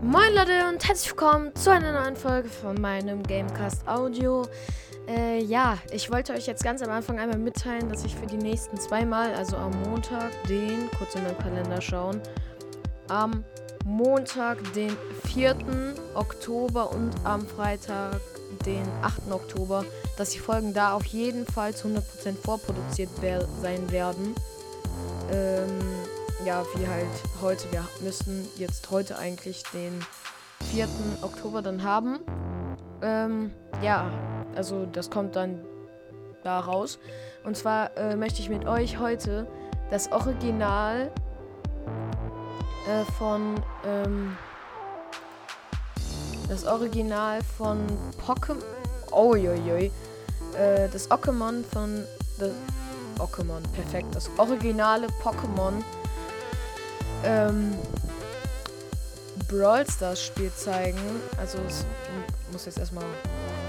Moin Leute und herzlich willkommen zu einer neuen Folge von meinem Gamecast Audio. Äh, ja, ich wollte euch jetzt ganz am Anfang einmal mitteilen, dass ich für die nächsten zweimal, also am Montag, den, kurz in meinen Kalender schauen, am Montag, den 4. Oktober und am Freitag, den 8. Oktober, dass die Folgen da auf jeden Fall zu 100% vorproduziert sein werden. Ähm, ja, wie halt heute. Wir müssen jetzt heute eigentlich den 4. Oktober dann haben. Ähm, ja, also das kommt dann da raus. Und zwar äh, möchte ich mit euch heute das Original äh, von ähm, das Original von Pokémon. Oh, äh, das Pokémon von. The Pokémon, perfekt. Das originale Pokémon ähm, Brawl Stars Spiel zeigen. Also es muss jetzt erstmal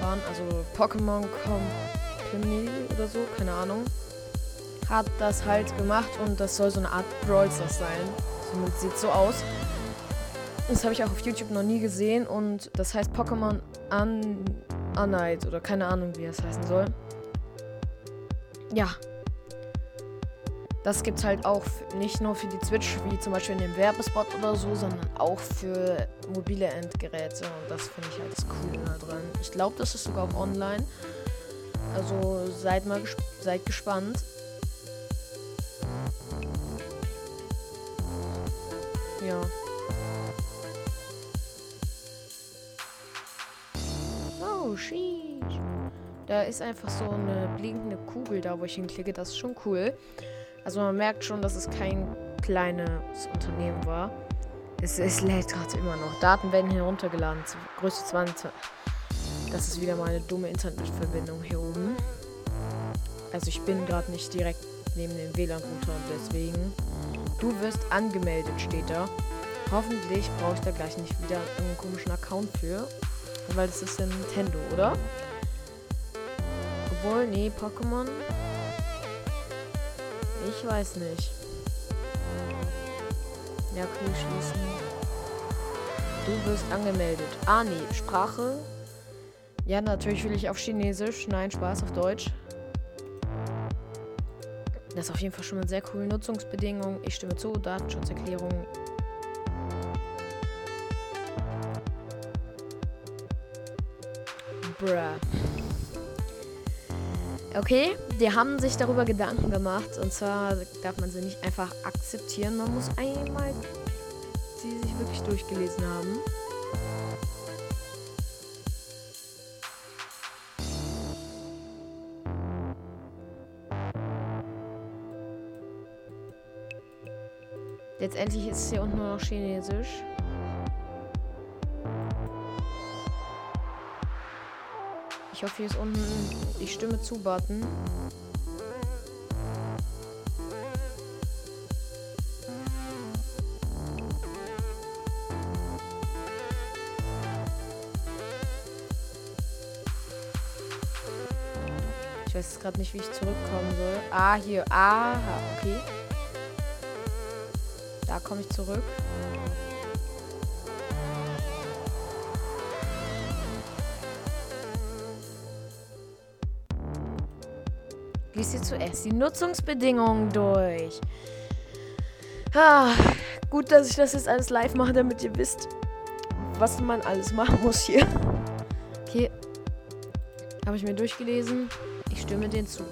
fahren. Also Pokémon Company oder so, keine Ahnung. Hat das halt gemacht und das soll so eine Art Brawl Stars sein. Zumindest sieht so aus. Das habe ich auch auf YouTube noch nie gesehen und das heißt Pokémon Un Unite oder keine Ahnung, wie es heißen soll. Ja, das gibt es halt auch nicht nur für die Switch, wie zum Beispiel in dem Werbespot oder so, sondern auch für mobile Endgeräte. Und das finde ich halt das Coole da dran. Ich glaube, das ist sogar auch online. Also seid mal ges seid gespannt. Ja. Oh, sheesh. Da ist einfach so eine blinkende Kugel da, wo ich hinklicke. Das ist schon cool. Also man merkt schon, dass es kein kleines Unternehmen war. Es, es lädt gerade immer noch. Daten werden heruntergeladen. Größe 20. Das ist wieder mal eine dumme Internetverbindung hier oben. Also ich bin gerade nicht direkt neben dem WLAN-Router und deswegen. Du wirst angemeldet, steht da. Hoffentlich brauche ich da gleich nicht wieder einen komischen Account für. Weil das ist ja Nintendo, oder? Obwohl, nee, Pokémon. Ich weiß nicht. Ja, okay, schließen. Du wirst angemeldet. Ah, nee. Sprache. Ja, natürlich will ich auf Chinesisch. Nein, Spaß auf Deutsch. Das ist auf jeden Fall schon mal sehr cool. Nutzungsbedingungen. Ich stimme zu. Datenschutzerklärung. Bruh. Okay, die haben sich darüber Gedanken gemacht. Und zwar darf man sie nicht einfach akzeptieren. Man muss einmal sie sich wirklich durchgelesen haben. Letztendlich ist es hier unten nur noch Chinesisch. Ich hoffe, hier ist unten die Stimme zu Button. Ich weiß gerade nicht, wie ich zurückkommen soll. Ah, hier. Ah, okay. Da komme ich zurück. Zuerst die Nutzungsbedingungen durch. Ah, gut, dass ich das jetzt alles live mache, damit ihr wisst, was man alles machen muss hier. Okay. Habe ich mir durchgelesen. Ich stimme den zu.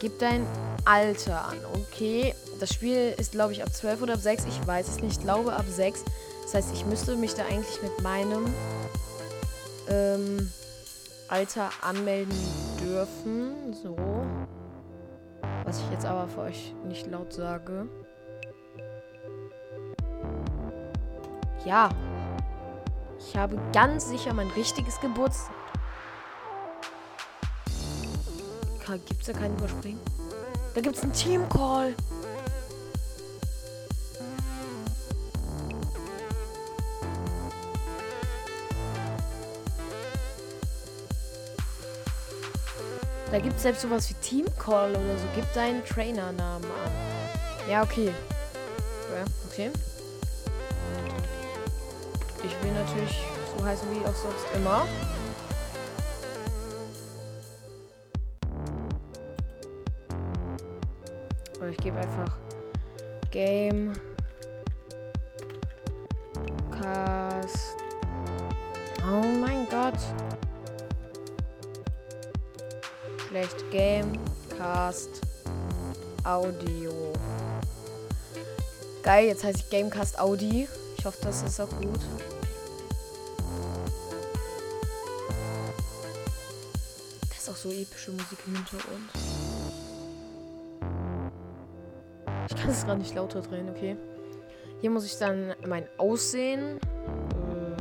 Gib dein Alter an. Okay. Das Spiel ist, glaube ich, ab 12 oder ab 6. Ich weiß es nicht. Ich glaube ab 6. Das heißt, ich müsste mich da eigentlich mit meinem ähm, Alter anmelden dürfen. So. Was ich jetzt aber für euch nicht laut sage. Ja. Ich habe ganz sicher mein richtiges Geburtstag. Gibt es da keinen Überspringen? Da gibt es einen Team-Call. Da gibt es selbst sowas wie Team Call oder so. Gib deinen Trainernamen an. Ja, okay. Ja, okay. Ich will natürlich so heißen wie auch sonst immer. Audio. Geil, jetzt heißt ich Gamecast Audi. Ich hoffe, das ist auch gut. Das ist auch so epische Musik im Hintergrund. Ich kann es gerade nicht lauter drehen, okay. Hier muss ich dann mein Aussehen. Äh,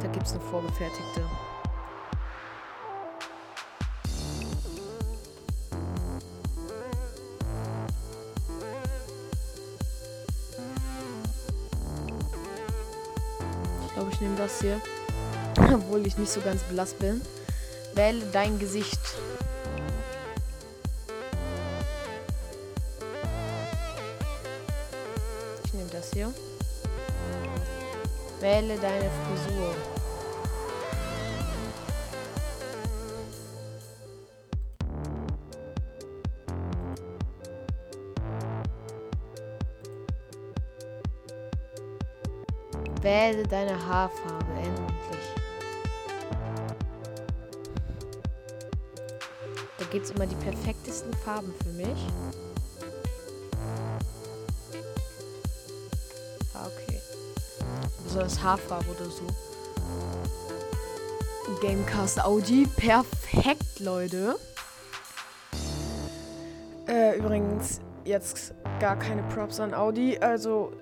da gibt es eine vorgefertigte. Das hier. Obwohl ich nicht so ganz blass bin. Wähle dein Gesicht. Ich nehme das hier. Wähle deine Frisur. Wähle deine Haarfarbe endlich. Da gibt es immer die perfektesten Farben für mich. Ah, okay. Besonders Haarfarbe oder so. Gamecast Audi. Perfekt, Leute. Äh, übrigens, jetzt gar keine Props an Audi. Also,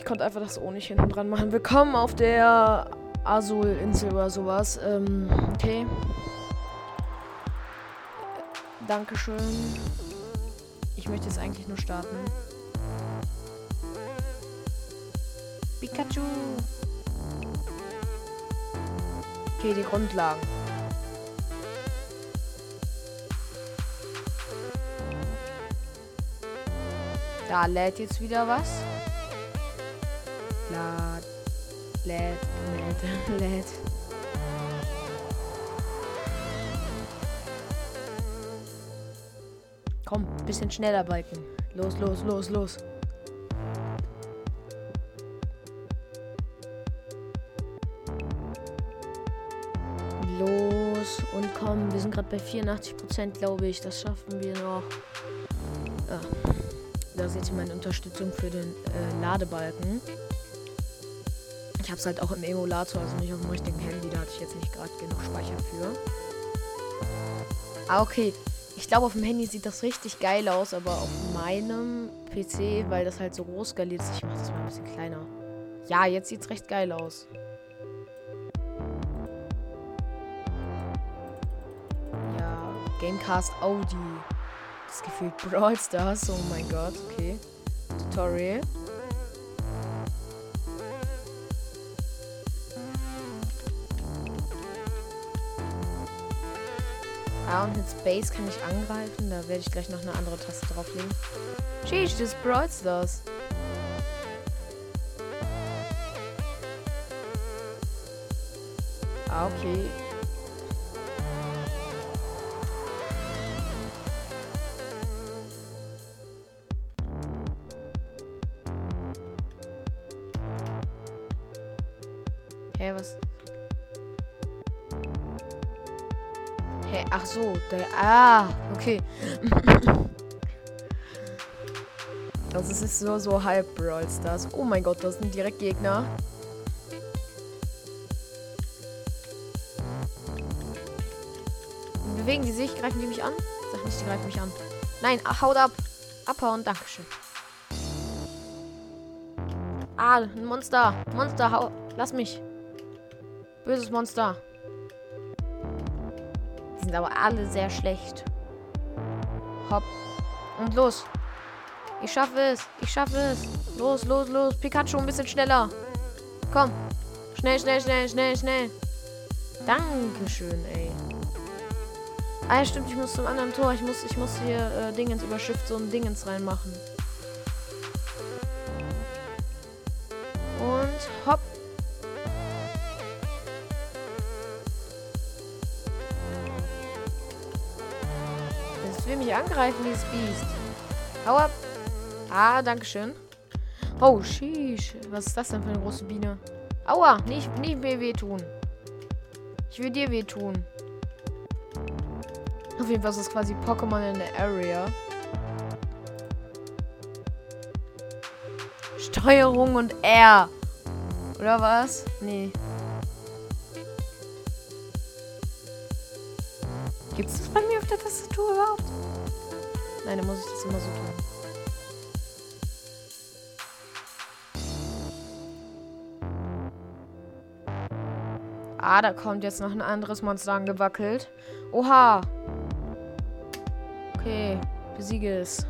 ich konnte einfach das O nicht hinten dran machen. Willkommen auf der Azul-Insel oder sowas. Ähm, okay. Dankeschön. Ich möchte jetzt eigentlich nur starten. Pikachu. Okay, die Grundlagen. Da lädt jetzt wieder was. Lad, lädt, lädt, lädt. Komm, bisschen schneller biken. Los, los, los, los. Los und komm, wir sind gerade bei 84 Prozent, glaube ich. Das schaffen wir noch. Ja. Da seht ihr meine Unterstützung für den äh, Ladebalken. Ich habe es halt auch im Emulator, also nicht auf dem richtigen Handy. Da hatte ich jetzt nicht gerade genug Speicher für. Ah, okay. Ich glaube, auf dem Handy sieht das richtig geil aus, aber auf meinem PC, weil das halt so groß skaliert ist, ich mache das mal ein bisschen kleiner. Ja, jetzt sieht es recht geil aus. Ja, Gamecast Audi. Das gefühlt Brawl Stars, oh mein Gott, okay. Tutorial. Ah, und mit Space kann ich angreifen. Da werde ich gleich noch eine andere Taste drauflegen. Sheesh, das Brawl Stars. Ah, okay. Hä, was? Hä, ach so, der. Ah, okay. Es ist so, so halb Brawl Stars. Oh mein Gott, das sind direkt Gegner. Bewegen die sich? Greifen die mich an? Sag nicht, die greifen mich an. Nein, ach, haut ab. Abhauen, Dankeschön. Ah, ein Monster. Monster, hau. Lass mich. Böses Monster. Die sind aber alle sehr schlecht. Hopp. Und los. Ich schaffe es. Ich schaffe es. Los, los, los. Pikachu ein bisschen schneller. Komm. Schnell, schnell, schnell, schnell, schnell. Dankeschön, ey. Ah, stimmt, ich muss zum anderen Tor. Ich muss, ich muss hier äh, Dingens über Shift so ein Dingens reinmachen. Hopp. Mich angreifen, dieses Biest. Hau ab. Ah, danke schön. Oh, sheesh. Was ist das denn für eine große Biene? Aua, nicht, nicht mir wehtun. Ich will dir wehtun. Auf jeden Fall ist das quasi Pokémon in der Area. Steuerung und R. Oder was? Nee. Gibt es das bei mir auf der Tastatur überhaupt? Nein, dann muss ich das immer so tun. Ah, da kommt jetzt noch ein anderes Monster angewackelt. Oha. Okay, besiege es.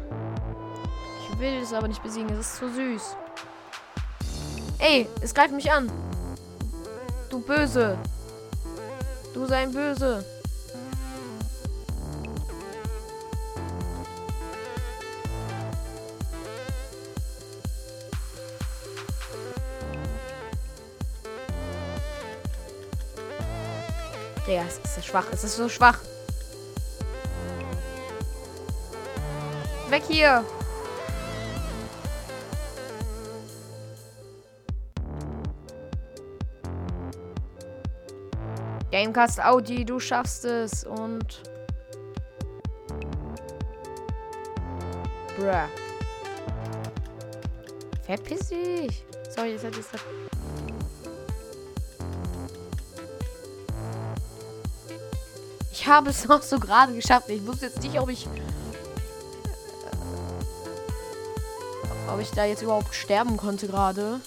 Ich will es aber nicht besiegen, es ist zu süß. Ey, es greift mich an. Du Böse. Du sein Böse. Digga, es ist so schwach. Es ist so schwach. Weg hier. Gamecast Audi, du schaffst es und. Bruh. Verpiss dich. Sorry, das hat jetzt. Habe es noch so gerade geschafft. Ich wusste jetzt nicht, ob ich. Ob ich da jetzt überhaupt sterben konnte gerade.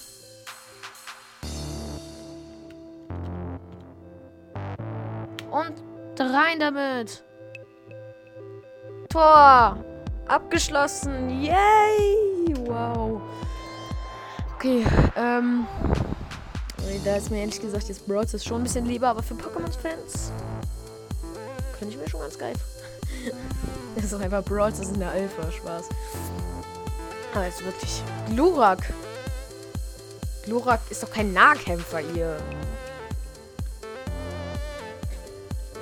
Und rein damit. Tor. Abgeschlossen. Yay. Wow. Okay, ähm. Da ist mir ehrlich gesagt jetzt Brawls ist schon ein bisschen lieber, aber für Pokémon-Fans könnte ich mir schon ganz geil. das ist doch einfach Brawls, das ist eine Alpha, Spaß. Aber jetzt wirklich. Glurak. Glurak ist doch kein Nahkämpfer, ihr.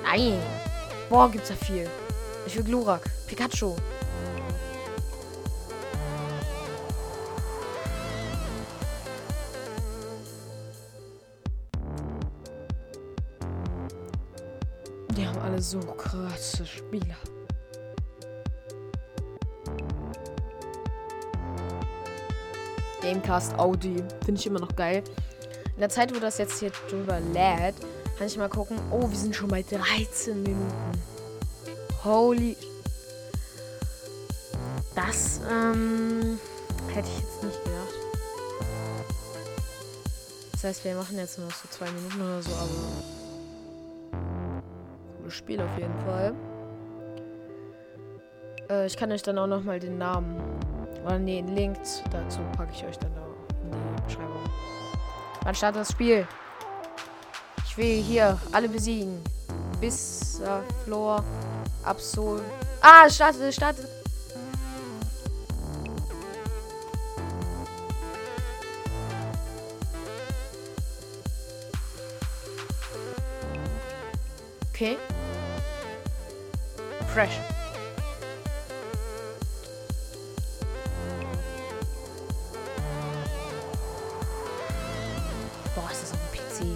Nein. Boah, gibt's da viel. Ich will Glurak. Pikachu. So krasse Spieler. Gamecast Audi. Finde ich immer noch geil. In der Zeit, wo das jetzt hier drüber lädt, kann ich mal gucken. Oh, wir sind schon bei 13 Minuten. Holy. Das ähm, hätte ich jetzt nicht gedacht. Das heißt, wir machen jetzt nur noch so zwei Minuten oder so, aber. Cooles Spiel auf jeden Fall. Äh, ich kann euch dann auch noch mal den Namen. Oder nee, den Link dazu packe ich euch dann da in die Beschreibung. Wann startet das Spiel? Ich will hier alle besiegen. Bis äh, Flor, Absol. Ah, startet, startet. Okay. Fresh. Boah, ist das auf dem PC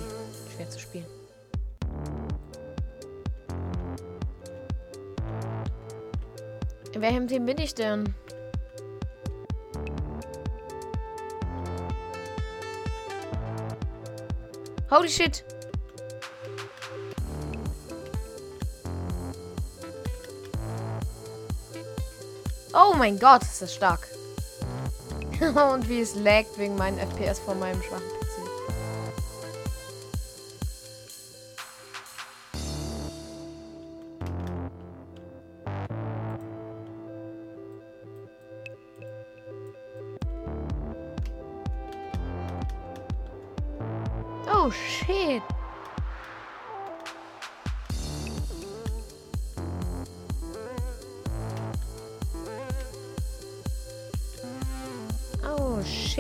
schwer zu spielen. In welchem Team bin ich denn? Holy shit! Oh mein Gott, ist das stark. Und wie es laggt wegen meinen FPS von meinem schwachen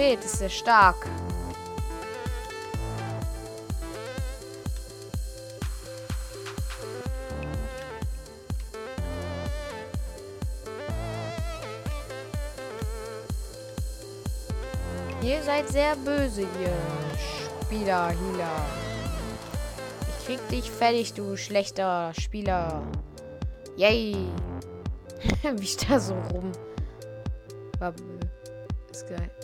geht. Ist sehr stark. Ihr seid sehr böse, hier, Spieler, Healer. Ich krieg dich fertig, du schlechter Spieler. Yay! Wie ich da so rum. War, ist geil.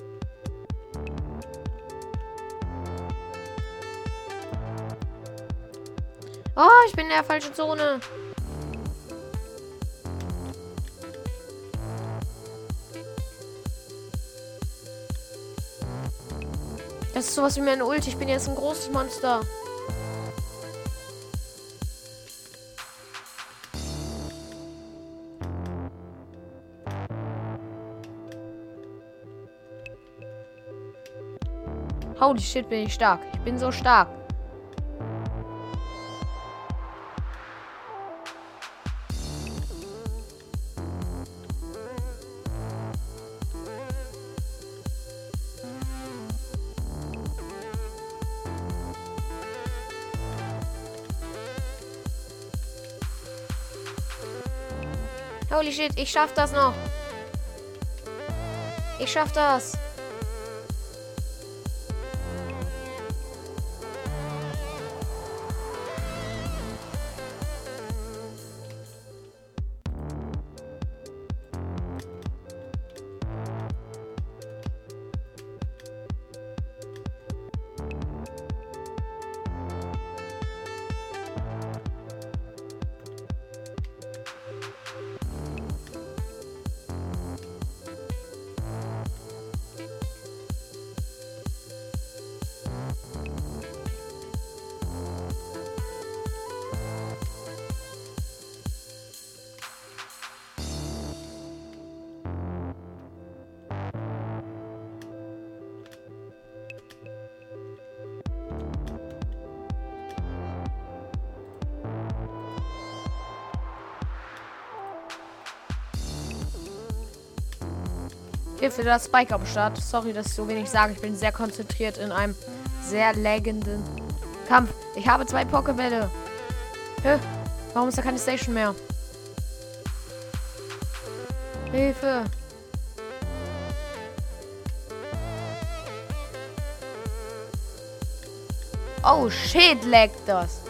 Oh, ich bin in der falschen Zone. Das ist sowas wie meine Ult. Ich bin jetzt ein großes Monster. Holy shit, bin ich stark. Ich bin so stark. Holy shit, ich schaff das noch. Ich schaff das. Hilfe, da ist Spike am Start. Sorry, dass ich so wenig sage. Ich bin sehr konzentriert in einem sehr laggenden Kampf. Ich habe zwei Pokebälle. Hä? Warum ist da keine Station mehr? Hilfe. Oh shit, laggt das.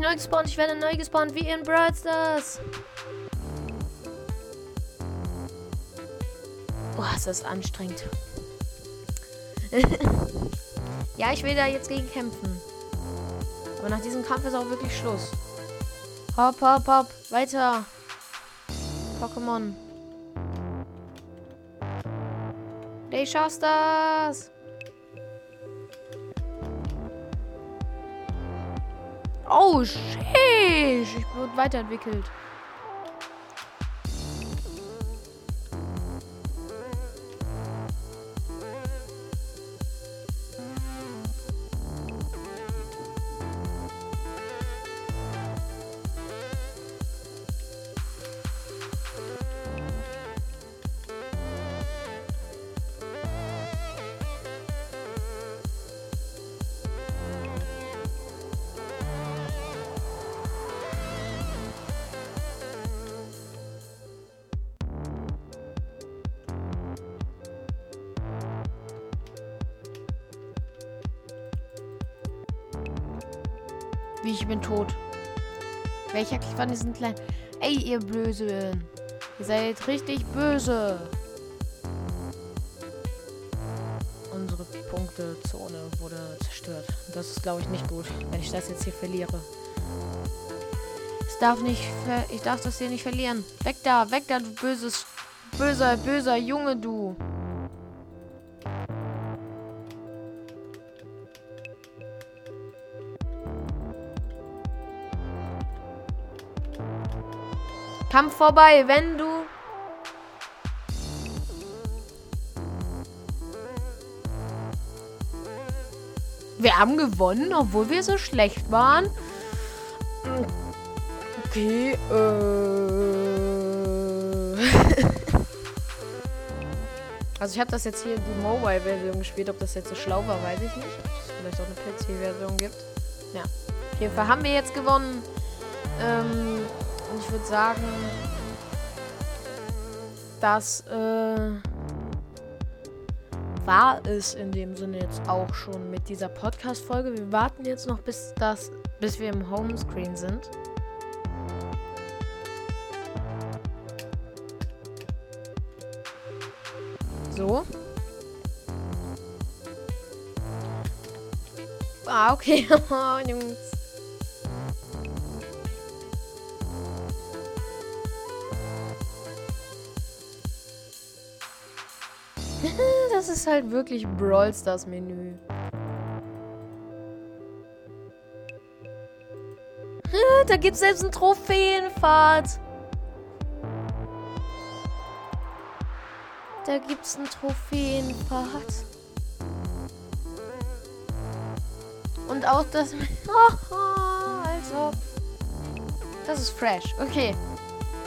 Neu gespawnt. Ich werde neu gespawnt wie in Brawl Stars. Boah, ist das anstrengend. ja, ich will da jetzt gegen kämpfen. Aber nach diesem Kampf ist auch wirklich Schluss. Hopp, hopp, hopp. Weiter. Pokémon. Du schaffst das. Oh, shit. Ich wurde weiterentwickelt. Wie, ich bin tot. Welcher von diesen kleinen... Ey, ihr Blösen. Ihr seid richtig böse. Unsere Punktezone wurde zerstört. Das ist, glaube ich, nicht gut, wenn ich das jetzt hier verliere. Ich darf nicht... Ich darf das hier nicht verlieren. Weg da, weg da, du böses... Böser, böser Junge, du. Kampf vorbei, wenn du... Wir haben gewonnen, obwohl wir so schlecht waren. Okay, äh... Also ich habe das jetzt hier die Mobile-Version gespielt. Ob das jetzt so schlau war, weiß ich nicht. Ob es vielleicht auch eine PC-Version gibt. Ja. Auf jeden Fall haben wir jetzt gewonnen. Ähm, ich würde sagen, das äh, war es in dem Sinne jetzt auch schon mit dieser Podcast-Folge. Wir warten jetzt noch, bis, das, bis wir im Homescreen sind. So. Ah, okay. ist halt wirklich Brawl Stars Menü. Da gibt's selbst einen Trophäenpfad. Da gibt's einen Trophäenpfad. Und auch das. also. Das ist fresh. Okay.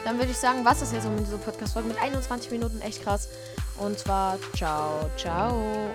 Dann würde ich sagen, was ist jetzt so mit dieser Podcast-Folge? Mit 21 Minuten echt krass. Und zwar, ciao, ciao.